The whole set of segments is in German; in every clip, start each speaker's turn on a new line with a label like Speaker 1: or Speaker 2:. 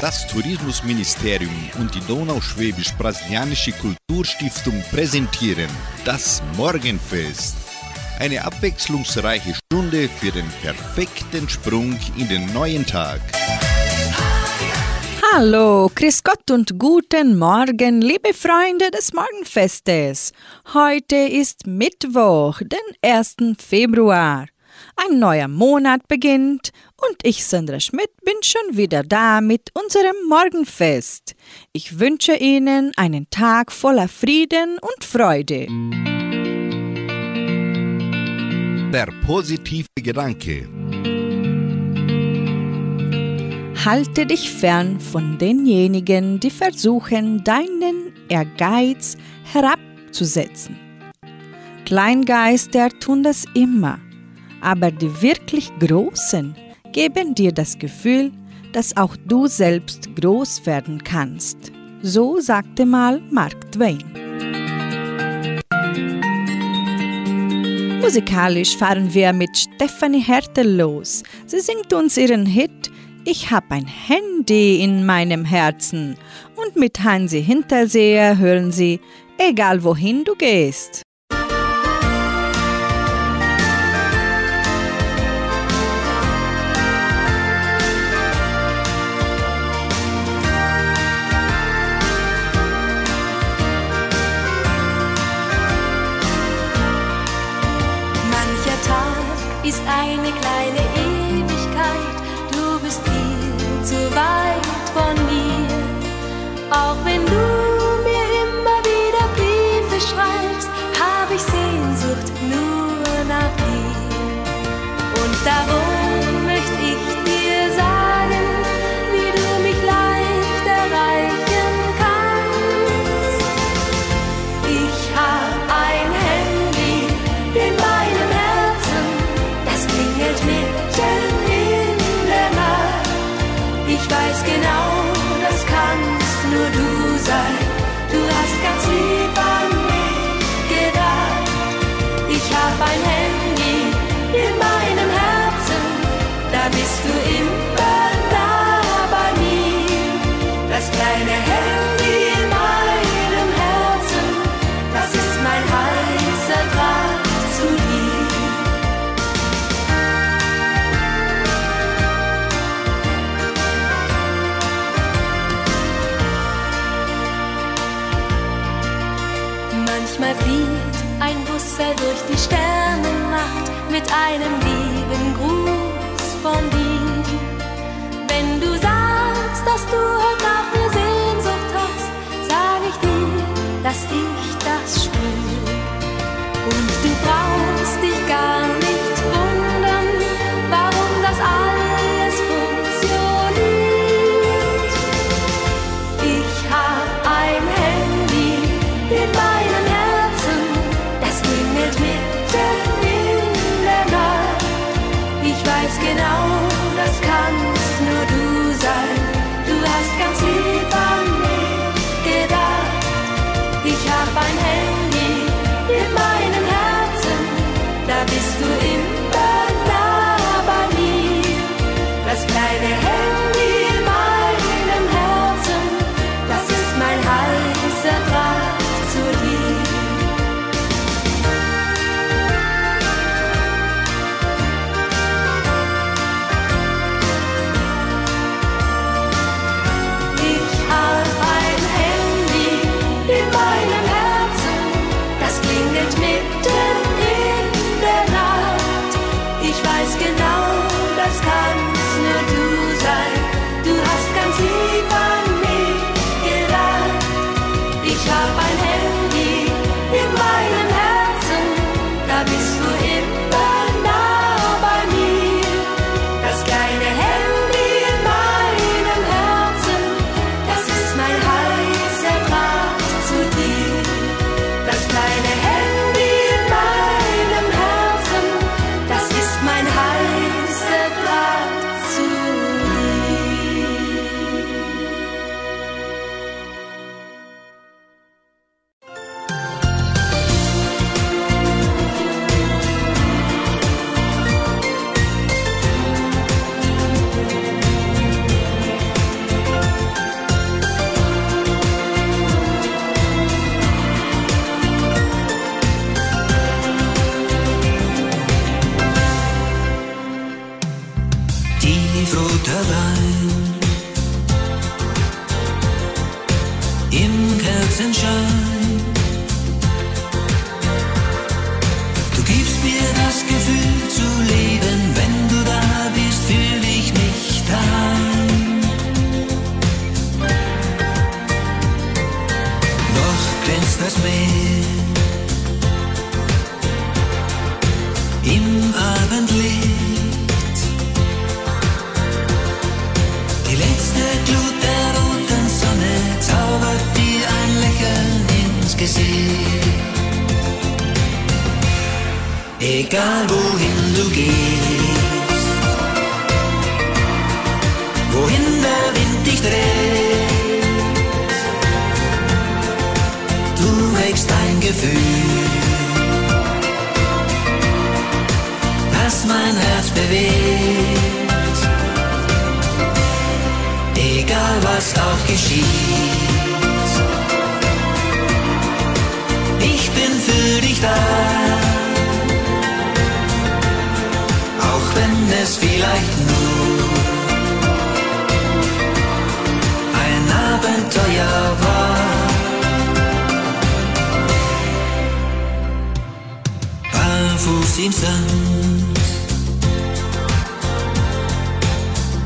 Speaker 1: Das Tourismusministerium und die Donauschwäbisch-Brasilianische Kulturstiftung präsentieren das Morgenfest. Eine abwechslungsreiche Stunde für den perfekten Sprung in den neuen Tag.
Speaker 2: Hallo, Chris Gott und guten Morgen, liebe Freunde des Morgenfestes. Heute ist Mittwoch, den 1. Februar. Ein neuer Monat beginnt und ich, Sandra Schmidt, bin schon wieder da mit unserem Morgenfest. Ich wünsche Ihnen einen Tag voller Frieden und Freude.
Speaker 1: Der positive Gedanke.
Speaker 2: Halte dich fern von denjenigen, die versuchen, deinen Ehrgeiz herabzusetzen. Kleingeister tun das immer aber die wirklich Großen geben dir das Gefühl, dass auch du selbst groß werden kannst. So sagte mal Mark Twain. Musikalisch fahren wir mit Stephanie Hertel los. Sie singt uns ihren Hit Ich hab ein Handy in meinem Herzen. Und mit Hansi Hinterseher hören sie Egal wohin du gehst.
Speaker 3: Auch wenn du
Speaker 4: Noch glänzt das Meer im Abendlicht. Die letzte Glut der roten Sonne zaubert dir ein Lächeln ins Gesicht. Egal wohin du gehst, der Wind dich dreht, du wächst ein Gefühl. das mein Herz bewegt. Egal was auch geschieht, ich bin für dich da. Auch wenn es vielleicht nur Im Sand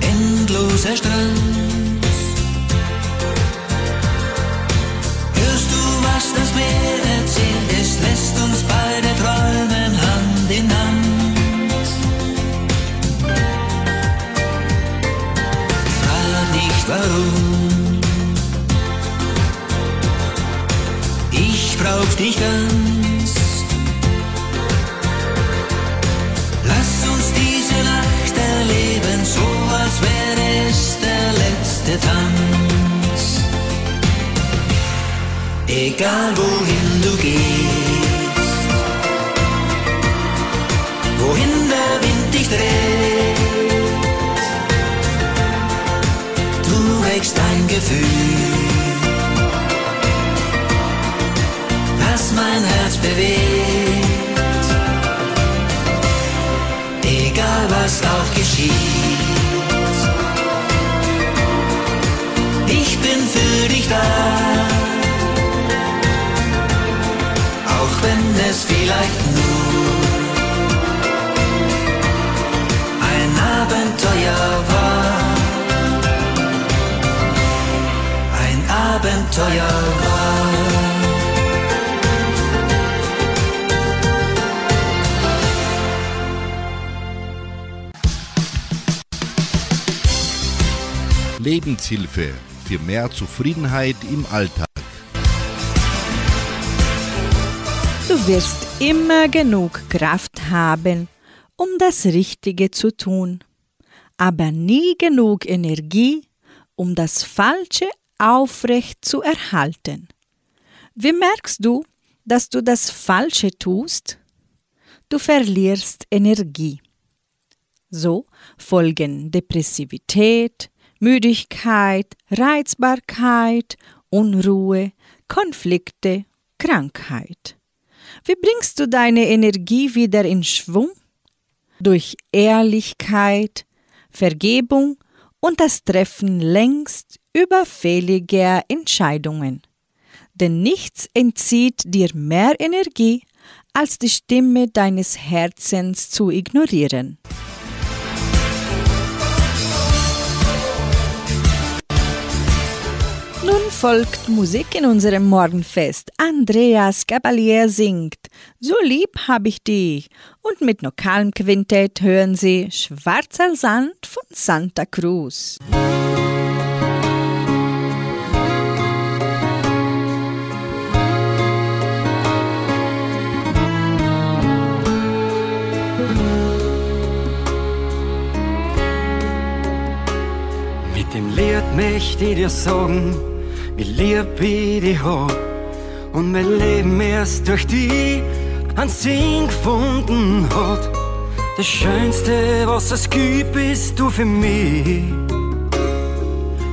Speaker 4: endloser Strand. Hörst du, was das Meer erzählt? Es lässt uns beide träumen Hand in Hand. Frag nicht warum. Ich brauch dich ganz. Wäre es der letzte Tanz. Egal wohin du gehst, wohin der Wind dich dreht, du wächst ein Gefühl, das mein Herz bewegt egal was auch geschieht. Dich da, auch wenn es vielleicht nur ein Abenteuer war. Ein Abenteuer war.
Speaker 1: Lebenshilfe für mehr Zufriedenheit im Alltag.
Speaker 2: Du wirst immer genug Kraft haben, um das Richtige zu tun, aber nie genug Energie, um das Falsche aufrecht zu erhalten. Wie merkst du, dass du das Falsche tust? Du verlierst Energie. So folgen Depressivität, Müdigkeit, Reizbarkeit, Unruhe, Konflikte, Krankheit. Wie bringst du deine Energie wieder in Schwung? Durch Ehrlichkeit, Vergebung und das Treffen längst überfälliger Entscheidungen. Denn nichts entzieht dir mehr Energie, als die Stimme deines Herzens zu ignorieren. Folgt Musik in unserem Morgenfest. Andreas Gabalier singt So lieb hab ich dich. Und mit lokalem Quintett hören Sie Schwarzer Sand von Santa Cruz.
Speaker 5: Mit dem Lied möchte ich dir sagen, wie lieb ich dich hab. Und mein Leben erst durch die einen Sinn gefunden hat. Das Schönste, was es gibt, bist du für mich.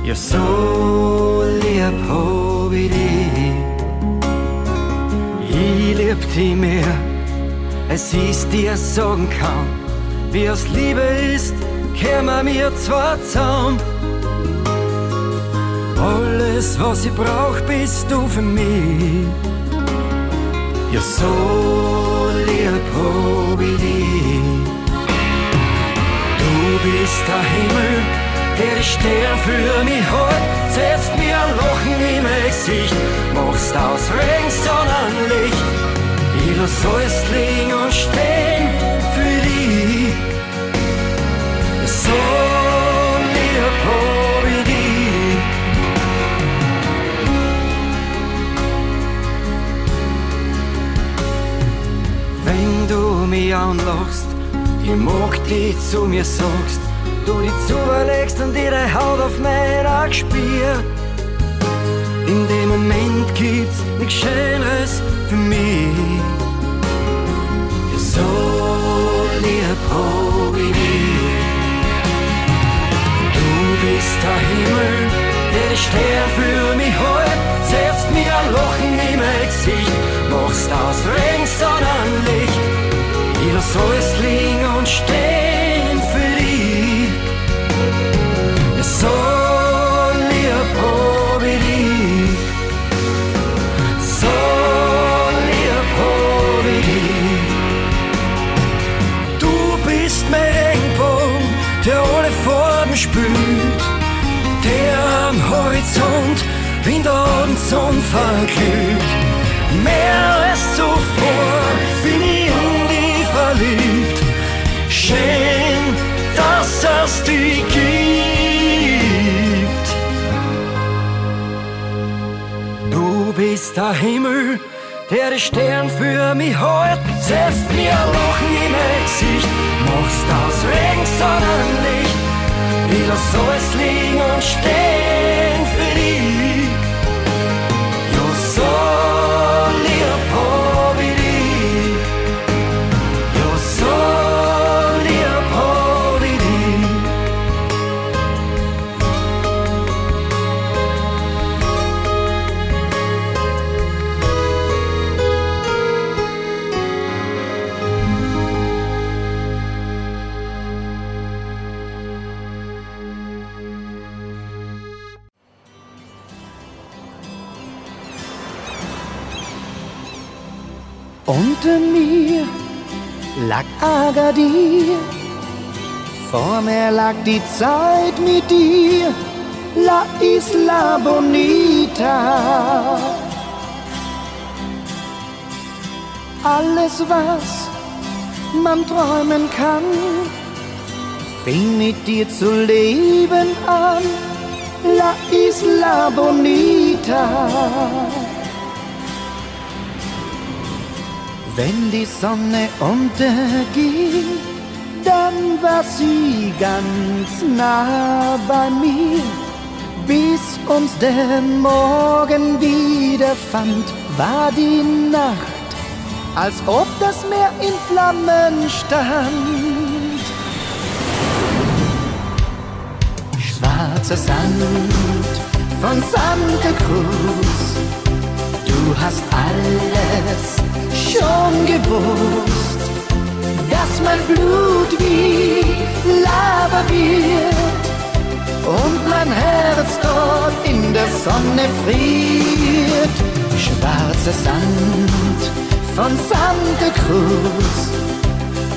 Speaker 5: Ja, so lieb hab ich dich. Ich lieb dich mehr, als ich dir sagen kann. Wie es Liebe ist, bei mir zwar zusammen. Alles, was ich brauch, bist du für mich. Ja, so lieb hab ich dich. Du bist der Himmel, der Stern für mich hat. Setzt mir ein Lachen im Gesicht, machst aus Regen Sonnenlicht. Ich lass alles liegen und stehen für dich. So Wenn du mich anlachst, ich mag dich zu mir sagst, du dich zulegst und ihre Haut auf mein Auge spür. In dem Moment gibt's nichts Schöneres für mich. So lieb hab ich. Du bist der Himmel, der die Stern für mich hält, setzt mir ein Lachen in machst aus Regen Sonnenlicht. Ich lass alles liegen und stehen für dich. Ja, so lieb ich dich. So lieb dich. Du bist mein Regenbogen, der alle Farben spült, der am Horizont wie in der Abendsonne verglüht. Mehr als zuvor bin ich in dich verliebt. Schön, dass es dich gibt. Du bist der Himmel, der die Stern für mich hält. Setzt mir ein Lachen in Gesicht, machst aus Regen Sonnenlicht. Ich lass alles liegen und stehen
Speaker 6: Unter mir lag Agadir, vor mir lag die Zeit mit dir, La Isla Bonita. Alles, was man träumen kann, fing mit dir zu leben an, La Isla Bonita. Wenn die Sonne unterging, dann war sie ganz nah bei mir. Bis uns der Morgen wieder fand, war die Nacht, als ob das Meer in Flammen stand. Schwarzer Sand von Santa Cruz, hast alles schon gewusst, dass mein Blut wie Lava wird und mein Herz dort in der Sonne friert. Schwarzer Sand von Santa Cruz,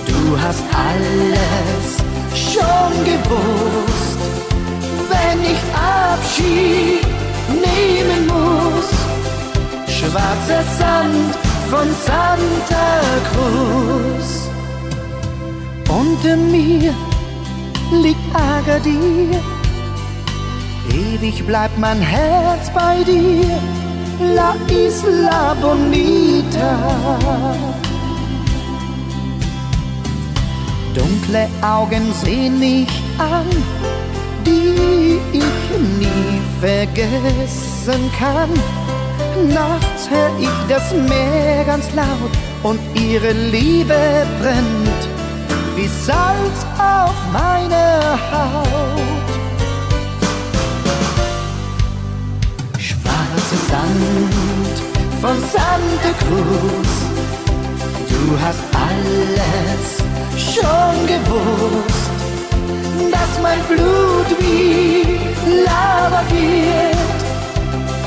Speaker 6: du hast alles schon gewusst, wenn ich Abschied nehmen muss schwarzer Sand von Santa Cruz. Unter mir liegt Agadir, ewig bleibt mein Herz bei dir, La Isla Bonita. Dunkle Augen sehen mich an, die ich nie vergessen kann. Nachts hör ich das Meer ganz laut und ihre Liebe brennt wie Salz auf meiner Haut. Schwarzer Sand von Santa Cruz, du hast alles schon gewusst, dass mein Blut wie Lava wird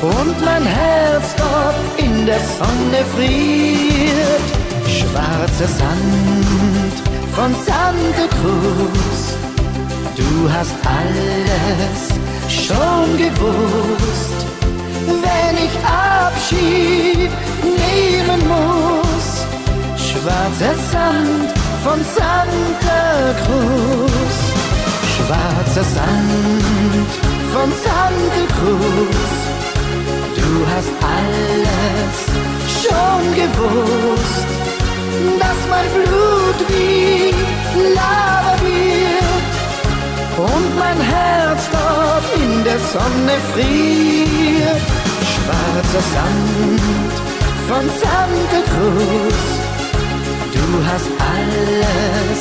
Speaker 6: und mein Herz dort in der Sonne friert. Schwarzer Sand von Santa Cruz, du hast alles schon gewusst. Wenn ich Abschied nehmen muss, schwarzer Sand von Santa Cruz, schwarzer Sand von Santa Cruz Du hast alles schon gewusst, dass mein Blut wie Lava wird und mein Herz dort in der Sonne friert. Schwarzer Sand von Santa Cruz, du hast alles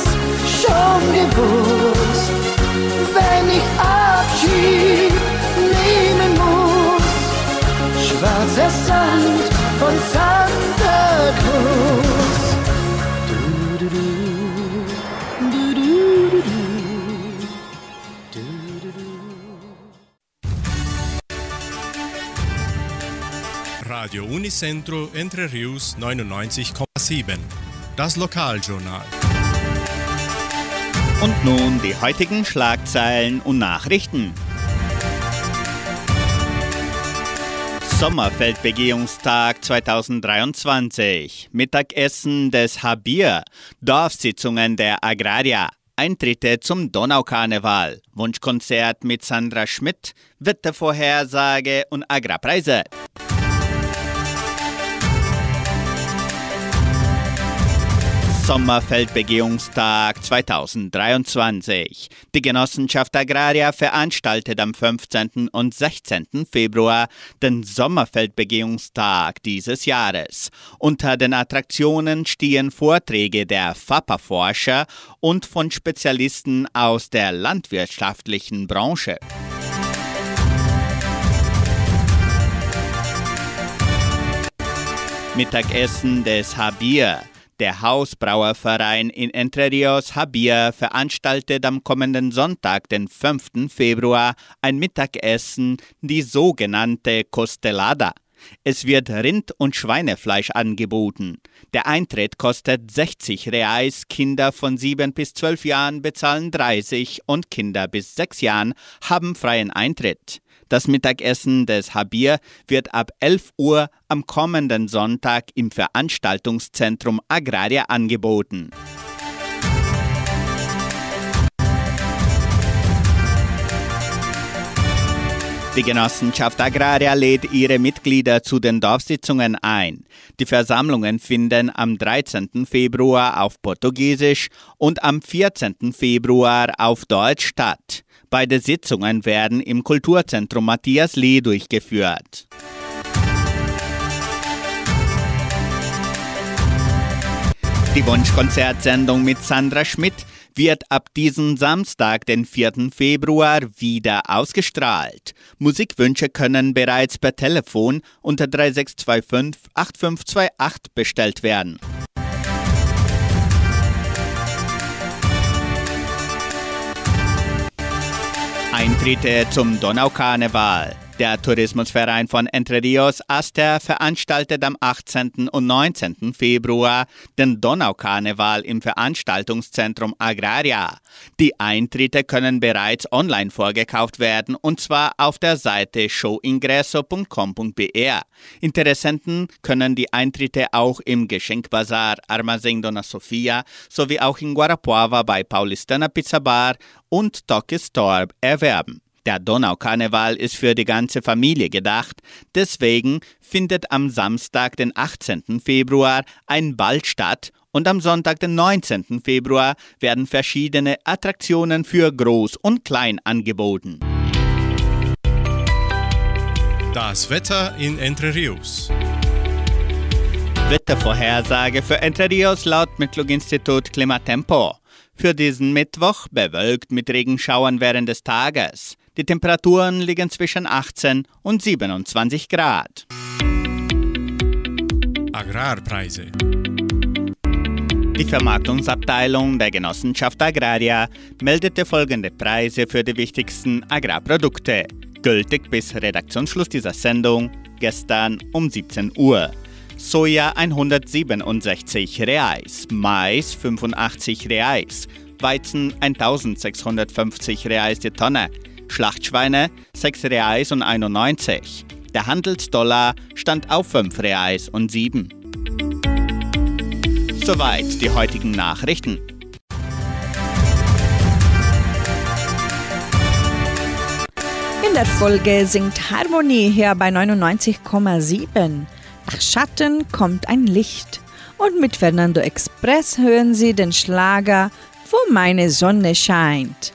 Speaker 6: schon gewusst, wenn ich Abschied schwarzer Sand von Santa Cruz. Du, du, du, du,
Speaker 7: Radio Unicentro Entre Rius 99,7. Das Lokaljournal.
Speaker 8: Und nun die heutigen Schlagzeilen und Nachrichten. Sommerfeldbegehungstag 2023. Mittagessen des Habir. Dorfsitzungen der Agraria. Eintritte zum Donaukarneval. Wunschkonzert mit Sandra Schmidt. Wettervorhersage und Agrarpreise. Sommerfeldbegehungstag 2023. Die Genossenschaft Agraria veranstaltet am 15. und 16. Februar den Sommerfeldbegehungstag dieses Jahres. Unter den Attraktionen stehen Vorträge der FAPA-Forscher und von Spezialisten aus der landwirtschaftlichen Branche. Mittagessen des Habir. Der Hausbrauerverein in Entre Rios Habir veranstaltet am kommenden Sonntag, den 5. Februar, ein Mittagessen, die sogenannte Costelada. Es wird Rind- und Schweinefleisch angeboten. Der Eintritt kostet 60 Reais, Kinder von 7 bis 12 Jahren bezahlen 30 und Kinder bis 6 Jahren haben freien Eintritt. Das Mittagessen des Habir wird ab 11 Uhr am kommenden Sonntag im Veranstaltungszentrum Agraria angeboten. Die Genossenschaft Agraria lädt ihre Mitglieder zu den Dorfsitzungen ein. Die Versammlungen finden am 13. Februar auf Portugiesisch und am 14. Februar auf Deutsch statt. Beide Sitzungen werden im Kulturzentrum Matthias Lee durchgeführt. Die Wunschkonzertsendung mit Sandra Schmidt wird ab diesem Samstag, den 4. Februar, wieder ausgestrahlt. Musikwünsche können bereits per Telefon unter 3625 8528 bestellt werden. Eintritte zum Donaukarneval. Der Tourismusverein von Entre Rios Aster veranstaltet am 18. und 19. Februar den Donaukarneval im Veranstaltungszentrum Agraria. Die Eintritte können bereits online vorgekauft werden und zwar auf der Seite showingresso.com.br. Interessenten können die Eintritte auch im Geschenkbazar Armazém Dona Sofia sowie auch in Guarapuava bei Paulistana Pizza Bar und Toki Store erwerben. Der Donaukarneval ist für die ganze Familie gedacht. Deswegen findet am Samstag, den 18. Februar, ein Ball statt und am Sonntag, den 19. Februar, werden verschiedene Attraktionen für Groß und Klein angeboten.
Speaker 7: Das Wetter in Entre Rios.
Speaker 8: Wettervorhersage für Entre Rios laut Metlog-Institut Klimatempo. Für diesen Mittwoch bewölkt mit Regenschauern während des Tages. Die Temperaturen liegen zwischen 18 und 27 Grad.
Speaker 7: Agrarpreise.
Speaker 8: Die Vermarktungsabteilung der Genossenschaft Agraria meldete folgende Preise für die wichtigsten Agrarprodukte, gültig bis Redaktionsschluss dieser Sendung gestern um 17 Uhr. Soja 167 Reais, Mais 85 Reais, Weizen 1650 Reais die Tonne, Schlachtschweine 6 Reais und 91. Der Handelsdollar stand auf 5 Reais und 7. Soweit die heutigen Nachrichten.
Speaker 9: In der Folge singt Harmonie hier bei 99,7. Nach Schatten kommt ein Licht. Und mit Fernando Express hören Sie den Schlager Wo meine Sonne scheint.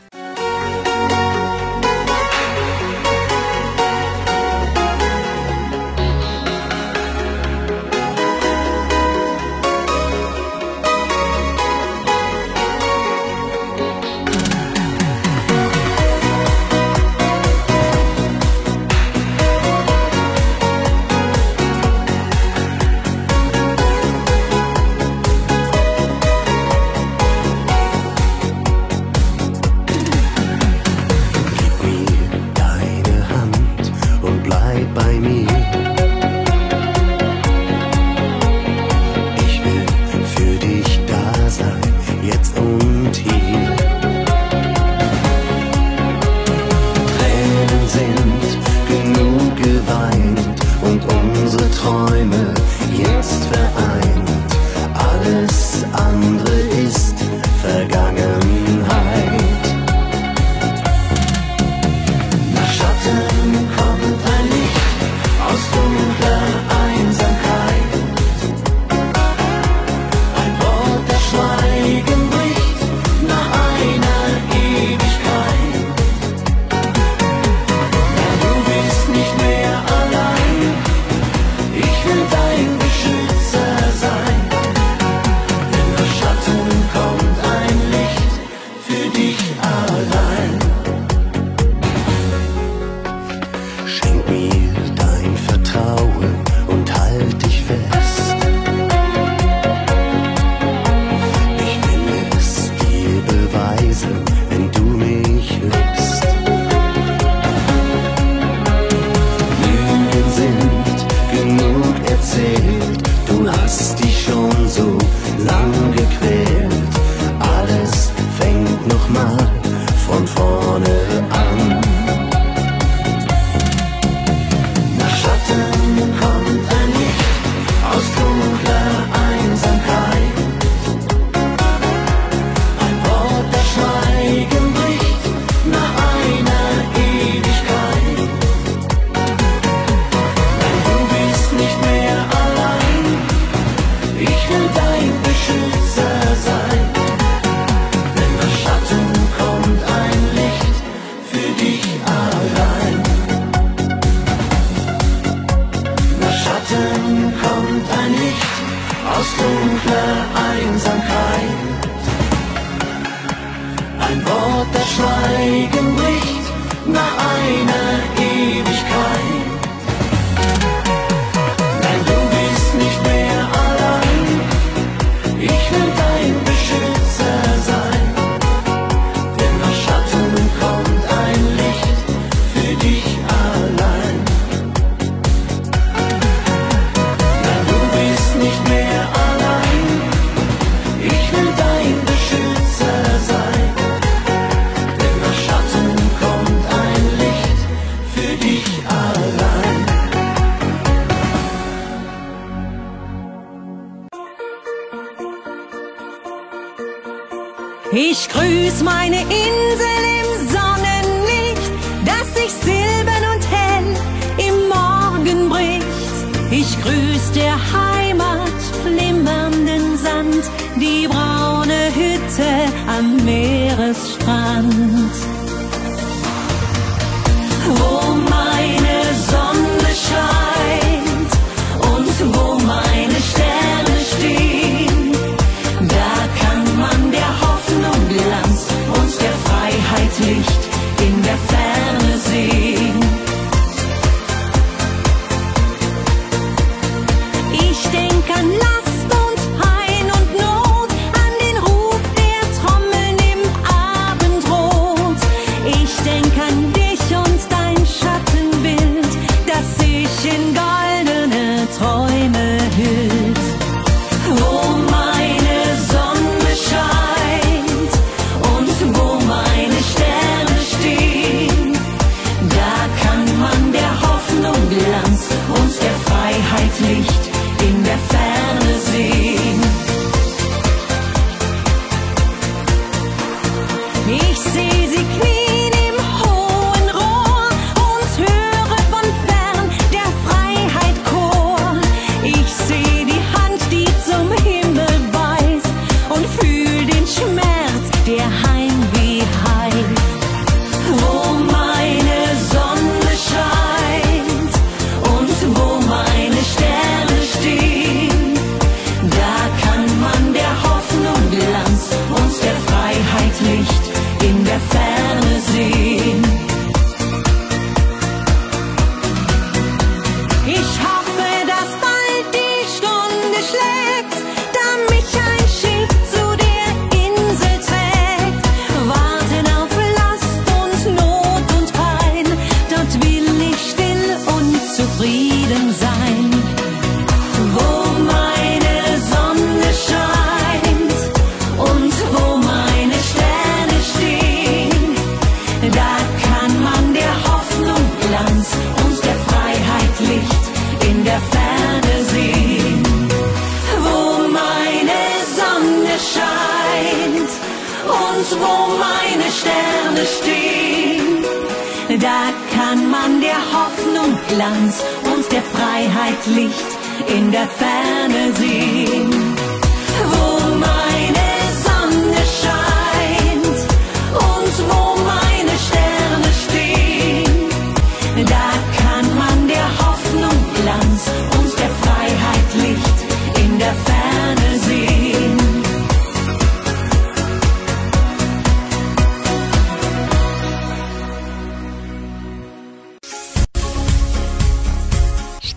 Speaker 3: It's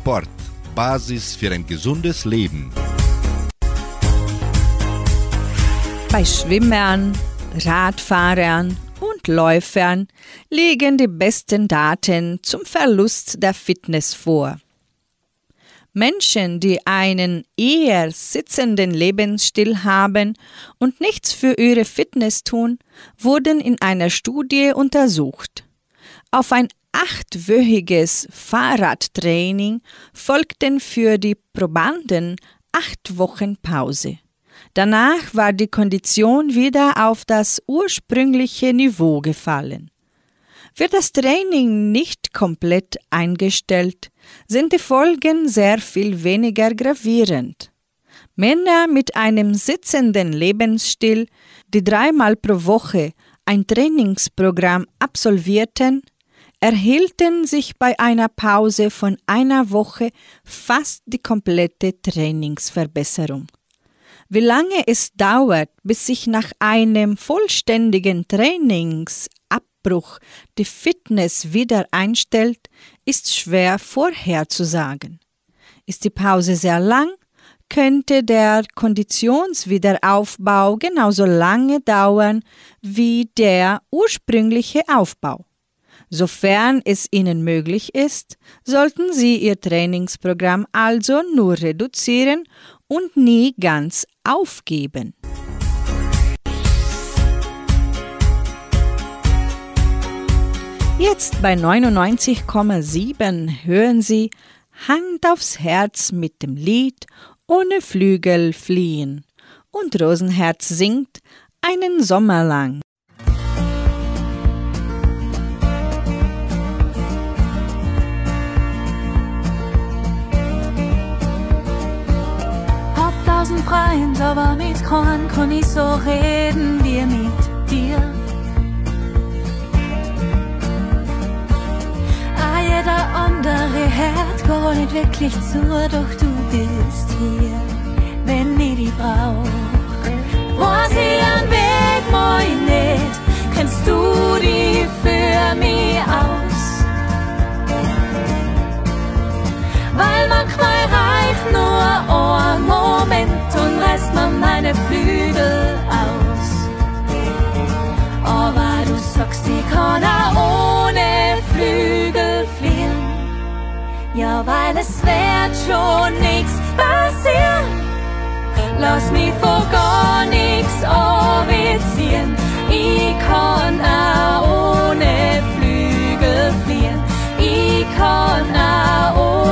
Speaker 1: Sport. Basis für ein gesundes Leben.
Speaker 2: Bei Schwimmern, Radfahrern und Läufern liegen die besten Daten zum Verlust der Fitness vor. Menschen, die einen eher sitzenden Lebensstil haben und nichts für ihre Fitness tun, wurden in einer Studie untersucht. Auf ein achtwöchiges Fahrradtraining folgten für die Probanden acht Wochen Pause. Danach war die Kondition wieder auf das ursprüngliche Niveau gefallen. Wird das Training nicht komplett eingestellt, sind die Folgen sehr viel weniger gravierend. Männer mit einem sitzenden Lebensstil, die dreimal pro Woche ein Trainingsprogramm absolvierten, erhielten sich bei einer Pause von einer Woche fast die komplette Trainingsverbesserung. Wie lange es dauert, bis sich nach einem vollständigen Trainingsabbruch die Fitness wieder einstellt, ist schwer vorherzusagen. Ist die Pause sehr lang, könnte der Konditionswiederaufbau genauso lange dauern wie der ursprüngliche Aufbau. Sofern es Ihnen möglich ist, sollten Sie Ihr Trainingsprogramm also nur reduzieren und nie ganz aufgeben. Jetzt bei 99,7 hören Sie Hand aufs Herz mit dem Lied Ohne Flügel fliehen und Rosenherz singt einen Sommer lang.
Speaker 3: Freund, aber mit keinem kann ich so reden wie mit dir. Ah, jeder andere hört gar nicht wirklich zu, doch du bist hier, wenn ich dich brauch. Was ich an Weg mal nicht, kennst du die für mich aus. Weil manchmal reicht nur ein Moment Lass mal meine Flügel aus. Oh, Aber du sagst, ich kann auch ohne Flügel fliehen. Ja, weil es wird schon nichts passieren. Lass mich vor gar nichts ziehen. Ich kann auch ohne Flügel fliehen. Ich kann auch ohne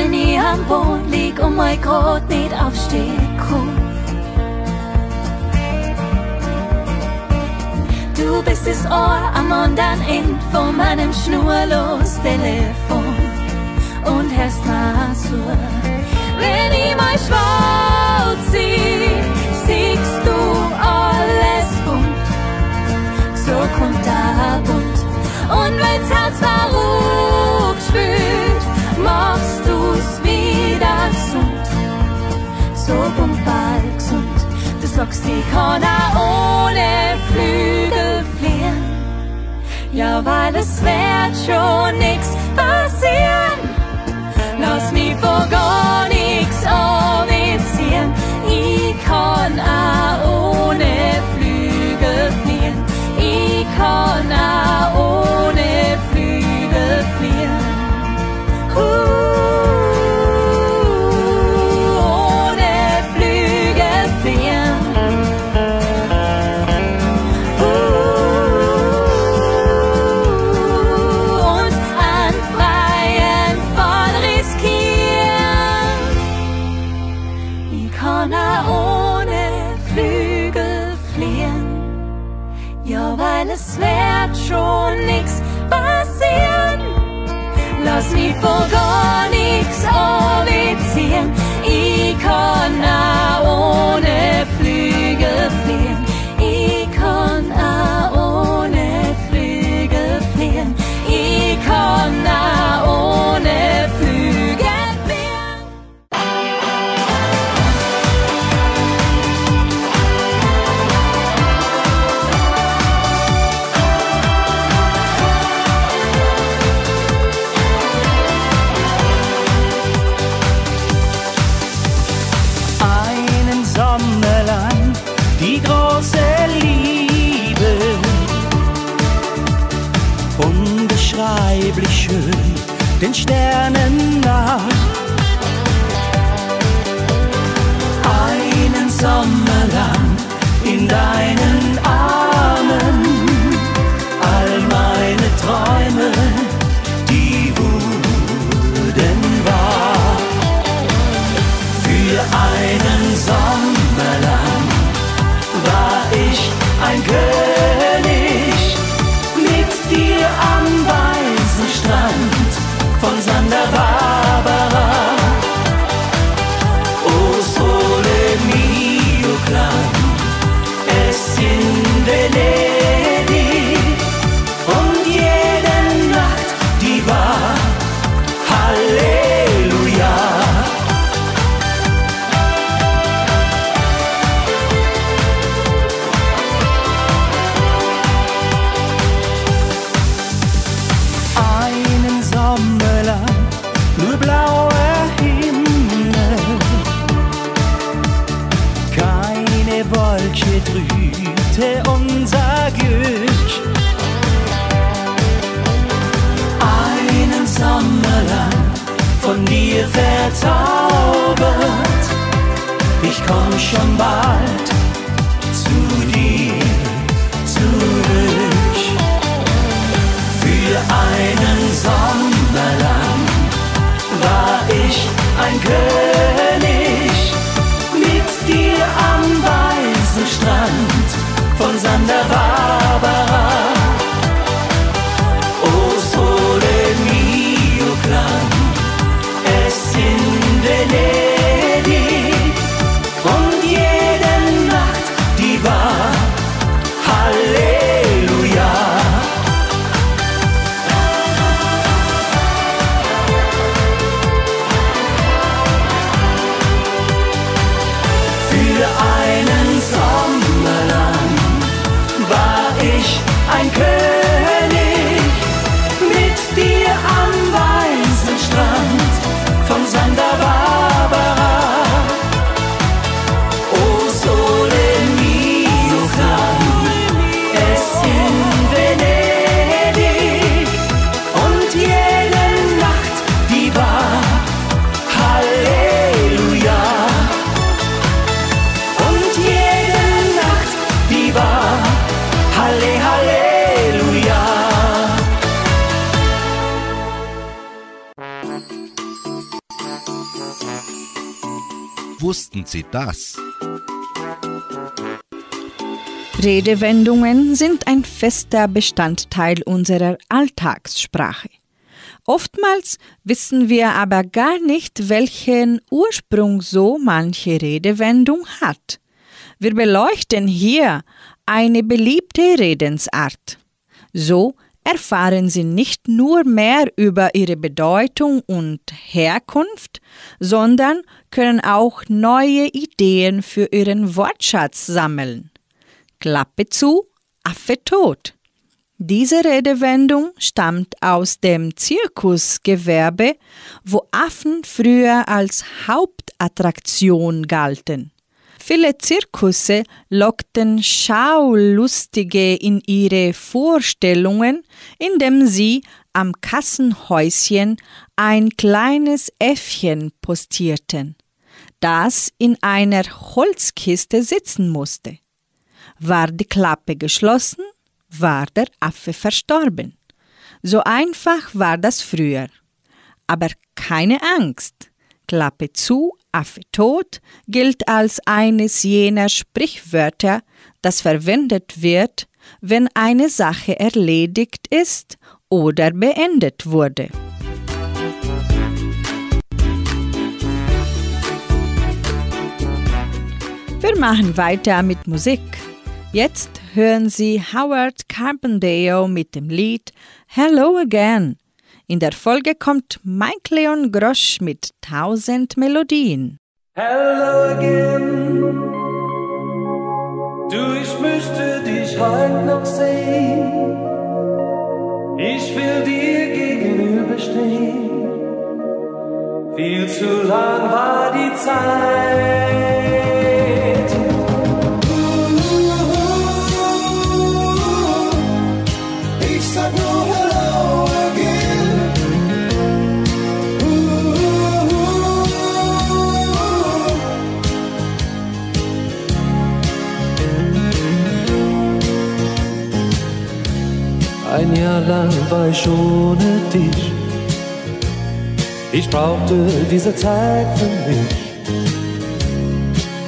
Speaker 3: wenn ich am Boden lieg und mein Gott nicht aufstehen kann. Du bist das Ohr am anderen Ende von meinem schnurlos Telefon und hörst mal zu. Wenn ich mal schwarz sieh, siehst du alles bunt. So kommt da bunt. Und wenn's Herz verrucht Du ich kann ohne Flügel fliehen. Ja, weil es wird schon nix passieren. Lass mich vor gar nix ziehen. Ich kann auch ohne Flügel fliehen. Ich kann auch ohne es wird schon nix passieren. Lass mich vor gar nix obedieren. Ich kann auch ohne
Speaker 9: Sternen
Speaker 1: das?
Speaker 2: Redewendungen sind ein fester Bestandteil unserer Alltagssprache. Oftmals wissen wir aber gar nicht, welchen Ursprung so manche Redewendung hat. Wir beleuchten hier eine beliebte Redensart. So erfahren Sie nicht nur mehr über ihre Bedeutung und Herkunft, sondern können auch neue Ideen für Ihren Wortschatz sammeln. Klappe zu, Affe tot. Diese Redewendung stammt aus dem Zirkusgewerbe, wo Affen früher als Hauptattraktion galten. Viele Zirkusse lockten Schaulustige in ihre Vorstellungen, indem sie am Kassenhäuschen ein kleines Äffchen postierten, das in einer Holzkiste sitzen musste. War die Klappe geschlossen, war der Affe verstorben. So einfach war das früher. Aber keine Angst. Klappe zu, Affe tot gilt als eines jener Sprichwörter, das verwendet wird, wenn eine Sache erledigt ist oder beendet wurde. Wir machen weiter mit Musik. Jetzt hören Sie Howard Carpendale mit dem Lied Hello Again. In der Folge kommt Mike Leon Grosch mit Tausend Melodien.
Speaker 10: Hello again. Du, ich möchte dich heute noch sehen. Ich will dir gegenüberstehen. Viel zu lang war die Zeit. Ein Jahr lang war ich ohne dich. Ich brauchte diese Zeit für mich.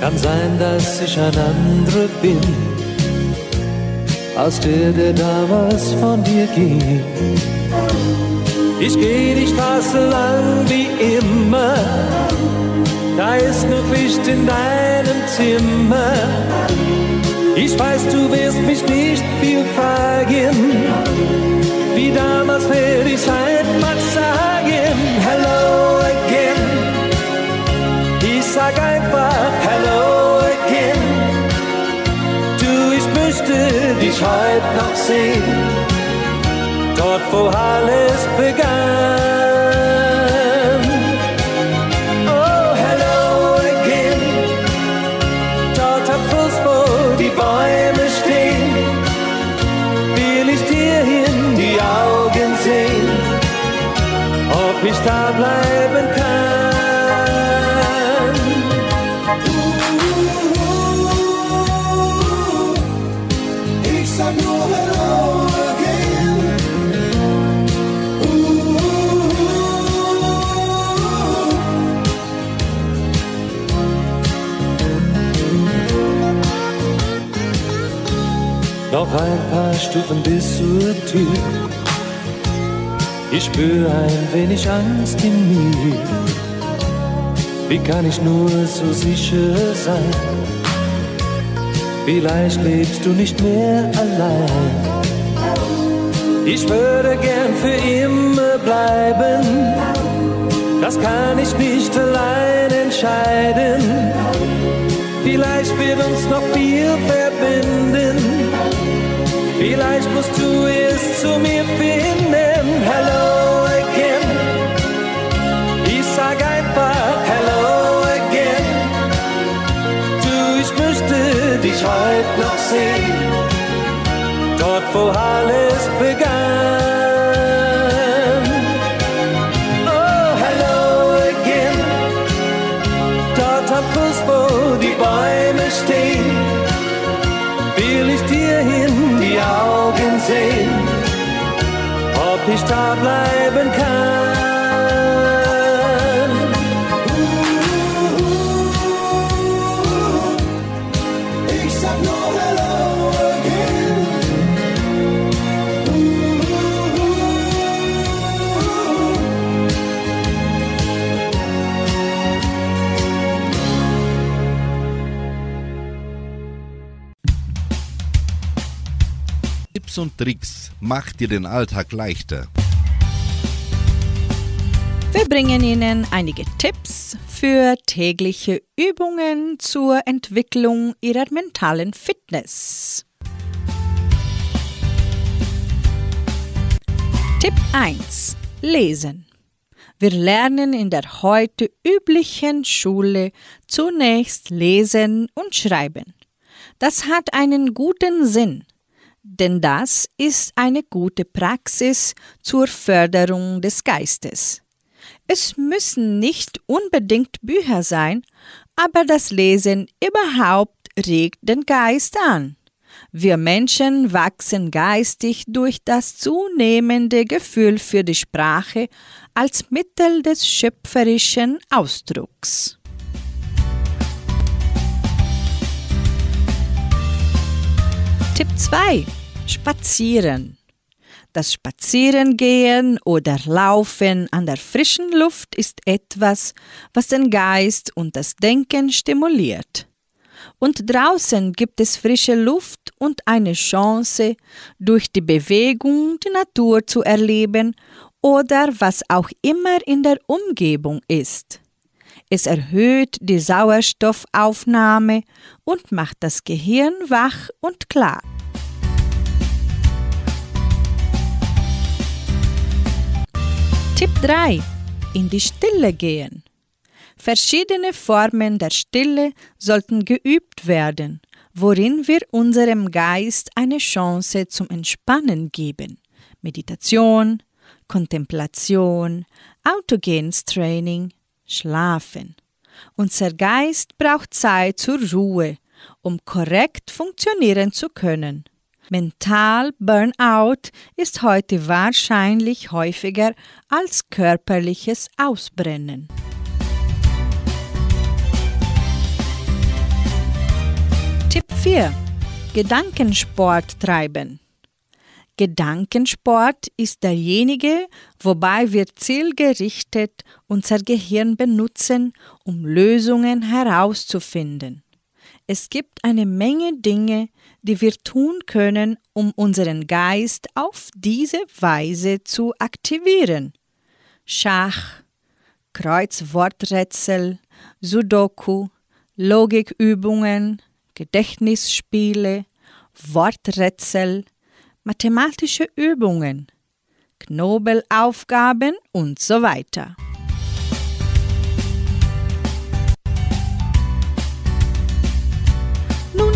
Speaker 10: Kann sein, dass ich ein anderer bin, als der, der damals von dir ging. Ich geh die Straße lang wie immer, da ist noch Licht in deinem Zimmer. Ich weiß, du wirst mich nicht viel fragen, wie damals werde ich einmal sagen, hello again. Ich sag einfach hello again. Du, ich möchte dich heute noch sehen, dort wo alles begann. Noch ein paar Stufen bis zur Tür ich spüre ein wenig Angst in mir. Wie kann ich nur so sicher sein? Vielleicht lebst du nicht mehr allein. Ich würde gern für immer bleiben. Das kann ich nicht allein entscheiden. Vielleicht wird uns noch viel verbinden. Vielleicht musst du es zu mir finden. Hello again. Ich sag einfach Hello again. Du, ich müsste dich heute noch sehen. Dort, wo alles begann. Da bleiben kann. Ich sag nur Hello.
Speaker 1: Tipps und Tricks macht dir den Alltag leichter.
Speaker 2: Bringen Ihnen einige Tipps für tägliche Übungen zur Entwicklung Ihrer mentalen Fitness. Tipp 1. Lesen. Wir lernen in der heute üblichen Schule zunächst lesen und schreiben. Das hat einen guten Sinn, denn das ist eine gute Praxis zur Förderung des Geistes. Es müssen nicht unbedingt Bücher sein, aber das Lesen überhaupt regt den Geist an. Wir Menschen wachsen geistig durch das zunehmende Gefühl für die Sprache als Mittel des schöpferischen Ausdrucks. Tipp 2. Spazieren. Das Spazierengehen oder Laufen an der frischen Luft ist etwas, was den Geist und das Denken stimuliert. Und draußen gibt es frische Luft und eine Chance, durch die Bewegung die Natur zu erleben oder was auch immer in der Umgebung ist. Es erhöht die Sauerstoffaufnahme und macht das Gehirn wach und klar. Tipp 3. In die Stille gehen. Verschiedene Formen der Stille sollten geübt werden, worin wir unserem Geist eine Chance zum Entspannen geben. Meditation, Kontemplation, autogenes Training, Schlafen. Unser Geist braucht Zeit zur Ruhe, um korrekt funktionieren zu können. Mental Burnout ist heute wahrscheinlich häufiger als körperliches Ausbrennen. Tipp 4. Gedankensport treiben. Gedankensport ist derjenige, wobei wir zielgerichtet unser Gehirn benutzen, um Lösungen herauszufinden. Es gibt eine Menge Dinge, die wir tun können, um unseren Geist auf diese Weise zu aktivieren. Schach, Kreuzworträtsel, Sudoku, Logikübungen, Gedächtnisspiele, Worträtsel, mathematische Übungen, Knobelaufgaben und so weiter.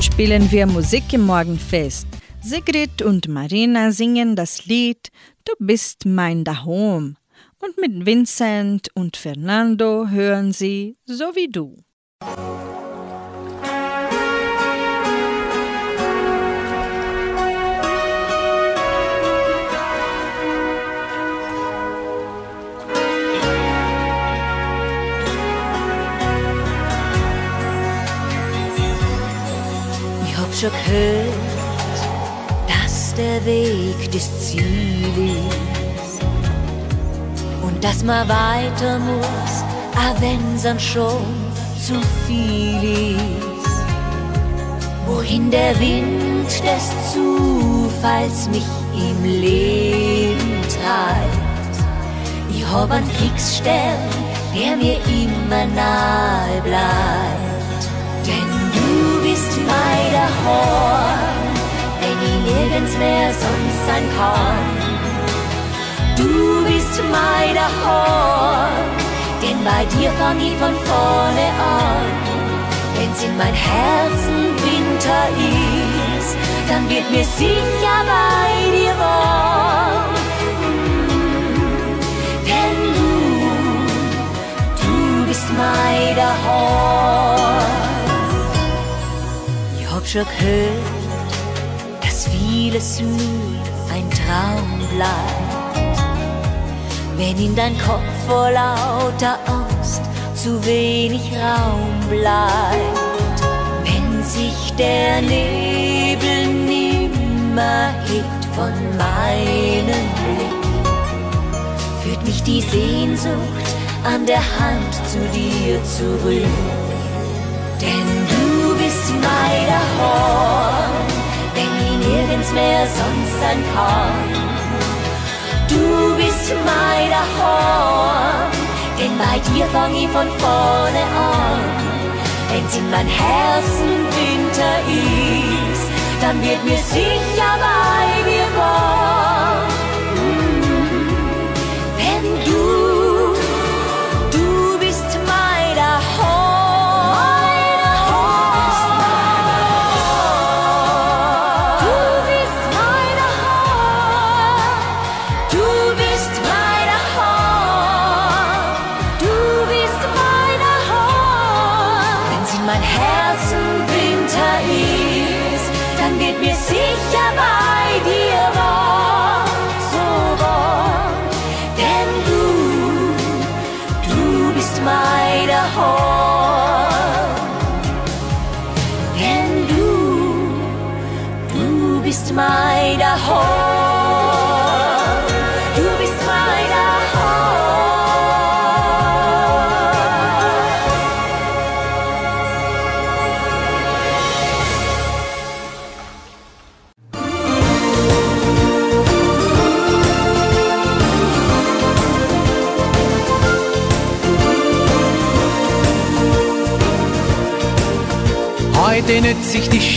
Speaker 2: Spielen wir Musik im Morgenfest. Sigrid und Marina singen das Lied Du bist mein Dahom. Und mit Vincent und Fernando hören sie So wie du.
Speaker 3: Schon gehört, dass der Weg das Ziel ist und dass man weiter muss, auch wenn's dann schon zu viel ist. Wohin der Wind des Zufalls mich im Leben treibt. Ich hab einen Fixstern, der mir immer nahe bleibt. Denn du bist mein Horn, wenn ich nirgends mehr sonst sein kann. Du bist mein Horn, denn bei dir fang ich von vorne an. Wenn's in mein Herzen Winter ist, dann wird mir sicher bei dir warm. Denn du, du bist mein Horn. Schon gehört, dass vieles nur ein Traum bleibt. Wenn in dein Kopf vor lauter Angst zu wenig Raum bleibt. Wenn sich der Nebel nimmer hebt von meinem Blick, führt mich die Sehnsucht an der Hand zu dir zurück. Denn du bist mein Horn, wenn ich nirgends mehr sonst sein kann. Du bist mein Horn, denn bei dir fang ich von vorne an. Wenn's in mein Herzen Winter ist, dann wird mir sicher bei dir warm.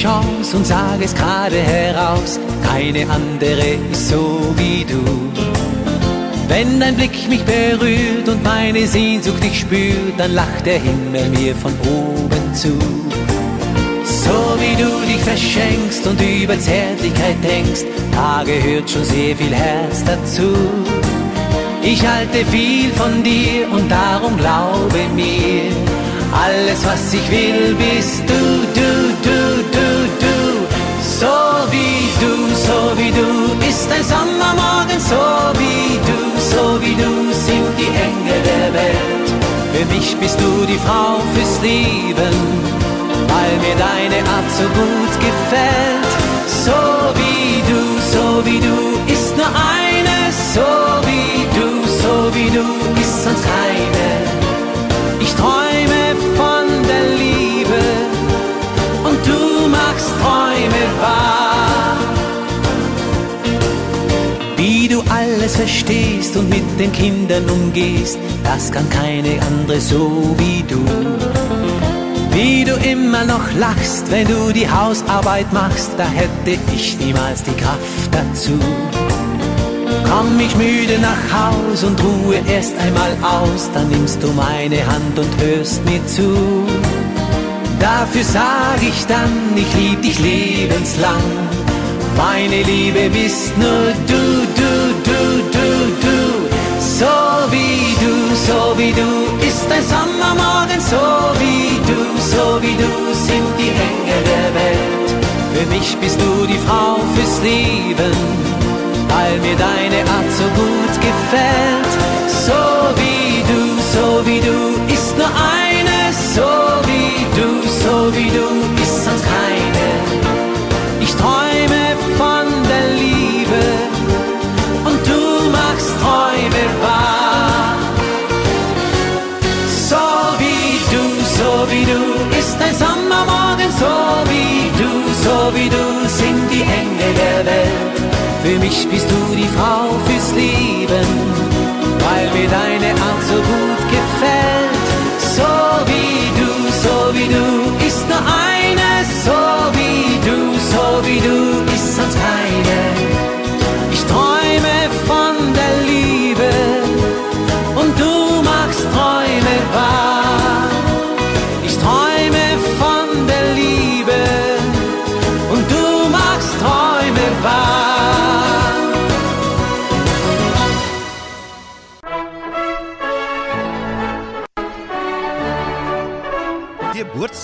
Speaker 11: Chance und sage es gerade heraus, keine andere ist so wie du. Wenn dein Blick mich berührt und meine Sehnsucht dich spürt, dann lacht der Himmel mir von oben zu. So wie du dich verschenkst und über Zärtlichkeit denkst, da gehört schon sehr viel Herz dazu. Ich halte viel von dir und darum glaube mir, alles was ich will bist du, du, du, du, wie du, ist ein Sommermorgen, so wie du, so wie du sind die Engel der Welt. Für mich bist du die Frau fürs Leben, weil mir deine Art so gut gefällt. So wie du, so wie du, ist nur eine, so wie du, so wie du, ist sonst keine. Du alles verstehst und mit den Kindern umgehst, das kann keine andere so wie du. Wie du immer noch lachst, wenn du die Hausarbeit machst, da hätte ich niemals die Kraft dazu. Komm ich müde nach Haus und ruhe erst einmal aus, dann nimmst du meine Hand und hörst mir zu. Dafür sag ich dann, ich lieb dich lebenslang. Meine Liebe bist nur du, du, du, du. So wie du, so wie du, ist ein Sommermorgen, so wie du, so wie du sind die Engel der Welt. Für mich bist du die Frau fürs Leben weil mir deine Art so gut gefällt. So wie du, so wie du, ist nur eine, so wie du, so wie du, mich bist du die Frau fürs Leben, weil mir deine Art so gut gefällt. So wie du, so wie du, ist nur eine, so wie du, so wie du,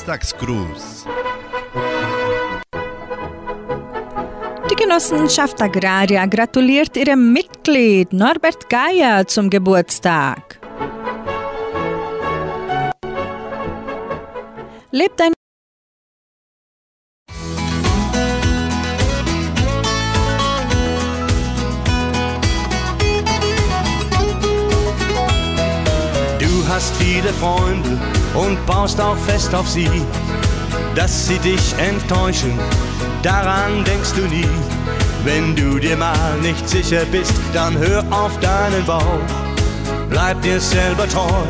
Speaker 1: Geburtstagsgruß.
Speaker 2: Die Genossenschaft Agraria gratuliert ihrem Mitglied Norbert Geier zum Geburtstag. Lebt ein
Speaker 6: Du hast viele Freunde und baust auch fest auf sie, dass sie dich enttäuschen. Daran denkst du nie. Wenn du dir mal nicht sicher bist, dann hör auf deinen Bauch. Bleib dir selber treu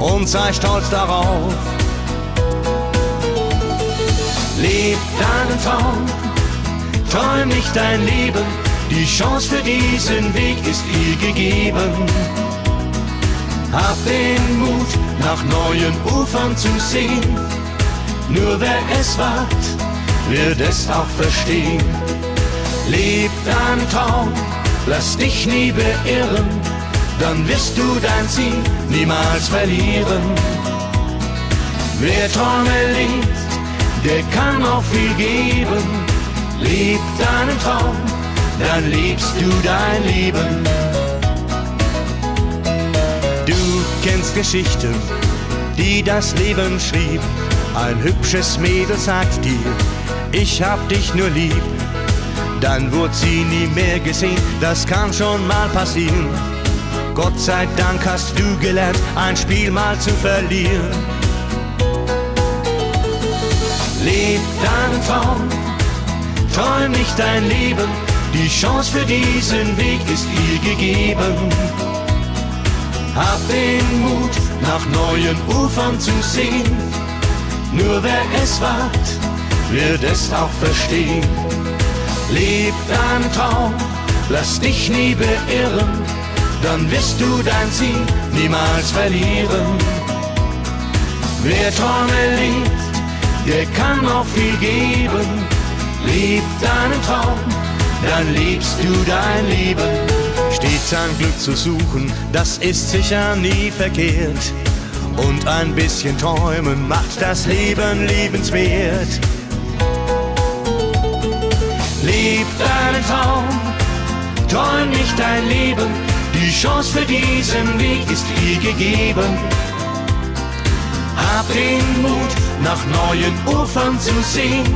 Speaker 6: und sei stolz darauf. Leb deinen Traum, träum nicht dein Leben. Die Chance für diesen Weg ist viel gegeben. Hab den Mut, nach neuen Ufern zu sehen. Nur wer es wagt, wird es auch verstehen. Leb deinen Traum, lass dich nie beirren, dann wirst du dein Ziel niemals verlieren. Wer Träume lebt, der kann auch viel geben. Leb deinen Traum, dann liebst du dein Leben. Kennst Geschichten, die das Leben schrieb. Ein hübsches Mädel sagt dir, ich hab dich nur lieb. dann wurde sie nie mehr gesehen, das kann schon mal passieren. Gott sei Dank hast du gelernt, ein Spiel mal zu verlieren. Leb deinen Traum, träum nicht dein Leben, die Chance für diesen Weg ist dir gegeben. Hab den Mut, nach neuen Ufern zu sehen, nur wer es wagt, wird es auch verstehen. Leb deinen Traum, lass dich nie beirren, dann wirst du dein Ziel niemals verlieren. Wer Träume lebt, der kann auch viel geben. Leb deinen Traum, dann lebst du dein Leben. Stets ein Glück zu suchen, das ist sicher nie verkehrt. Und ein bisschen träumen macht das Leben liebenswert. Leb deinen Traum, träum nicht dein Leben, die Chance für diesen Weg ist dir gegeben. Hab den Mut, nach neuen Ufern zu sehen,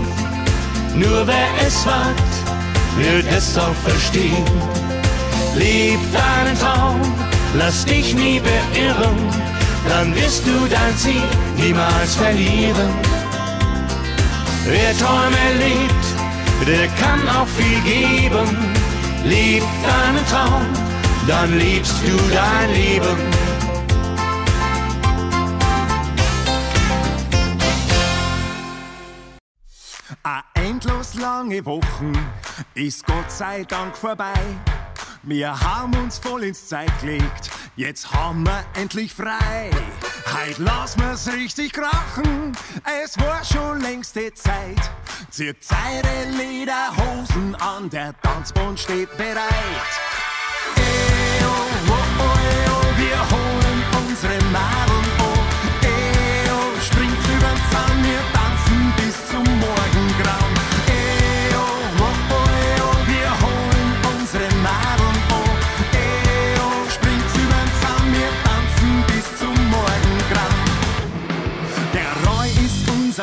Speaker 6: nur wer es wagt, wird es auch verstehen. Leb deinen Traum, lass dich nie beirren, dann wirst du dein Ziel niemals verlieren. Wer Träume lebt, der kann auch viel geben. Leb deinen Traum, dann liebst du dein Leben.
Speaker 12: A endlos lange Wochen ist Gott sei Dank vorbei. Wir haben uns voll ins Zeit gelegt, jetzt haben wir endlich frei. Heut lassen wir's richtig krachen, es war schon längste Zeit. Zieht eure Lederhosen an, der Tanzbund steht bereit. Ey, oh, oh, oh, wir holen unsere Nadeln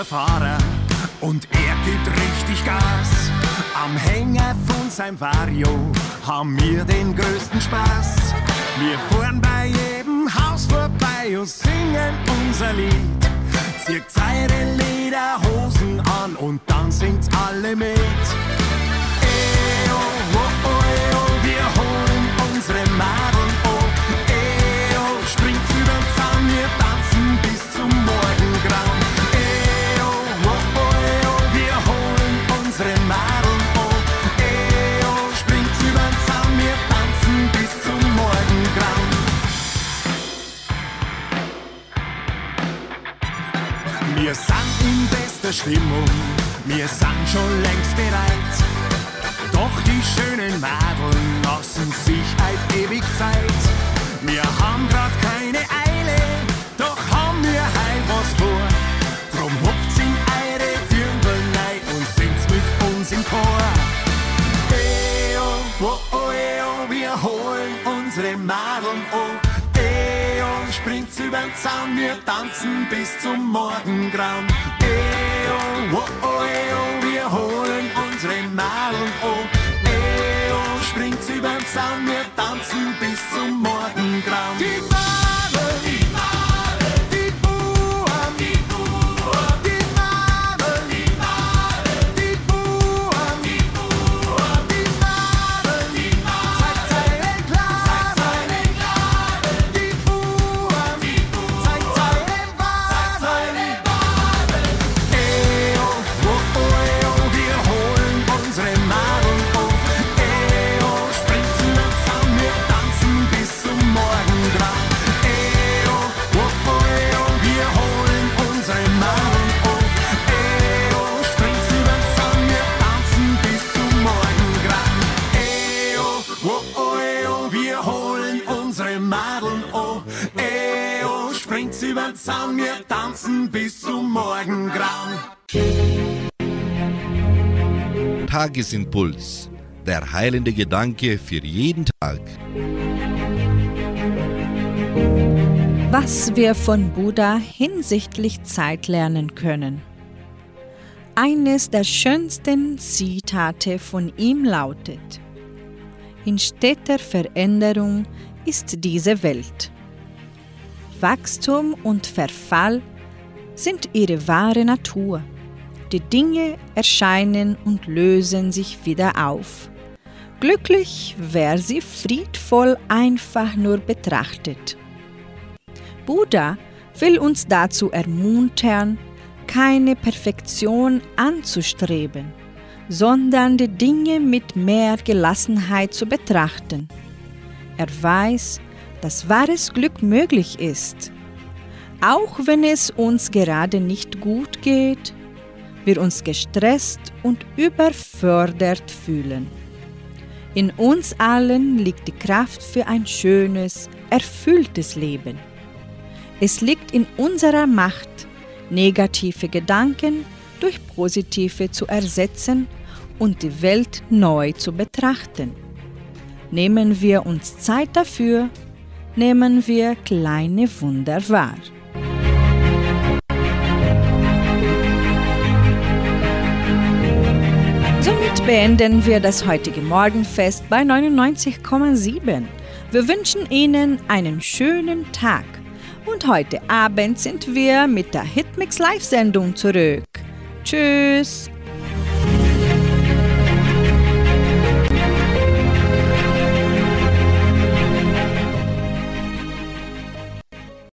Speaker 12: unser Fahrer und er gibt richtig Gas. Am Hänger von seinem Vario haben wir den größten Spaß. Wir fahren bei jedem Haus vorbei und singen unser Lied. Zieht eure Lederhosen an und dann singt's alle mit. Ey, oh, oh, oh, wir holen unsere Madeln bester Stimmung, wir sind schon längst bereit. Doch die schönen Madeln lassen sich halt ewig Zeit. Wir haben grad keine Eile, Zaun, wir tanzen bis zum Morgengrauen. Ey, oh, oh, oh, wir holen unsere Madeln oh. Ey, oh, springt's übern Zaun, wir tanzen bis zum Morgengrauen.
Speaker 1: Tagesimpuls. Der heilende Gedanke für jeden Tag.
Speaker 2: Was wir von Buddha hinsichtlich Zeit lernen können. Eines der schönsten Zitate von ihm lautet, In steter Veränderung ist diese Welt. Wachstum und Verfall sind ihre wahre Natur. Die Dinge erscheinen und lösen sich wieder auf. Glücklich, wer sie friedvoll einfach nur betrachtet. Buddha will uns dazu ermuntern, keine Perfektion anzustreben, sondern die Dinge mit mehr Gelassenheit zu betrachten. Er weiß, dass wahres Glück möglich ist, auch wenn es uns gerade nicht gut geht, wir uns gestresst und überfordert fühlen. In uns allen liegt die Kraft für ein schönes, erfülltes Leben. Es liegt in unserer Macht, negative Gedanken durch positive zu ersetzen und die Welt neu zu betrachten. Nehmen wir uns Zeit dafür, nehmen wir kleine Wunder wahr. Beenden wir das heutige Morgenfest bei 99,7. Wir wünschen Ihnen einen schönen Tag. Und heute Abend sind wir mit der Hitmix Live-Sendung zurück. Tschüss!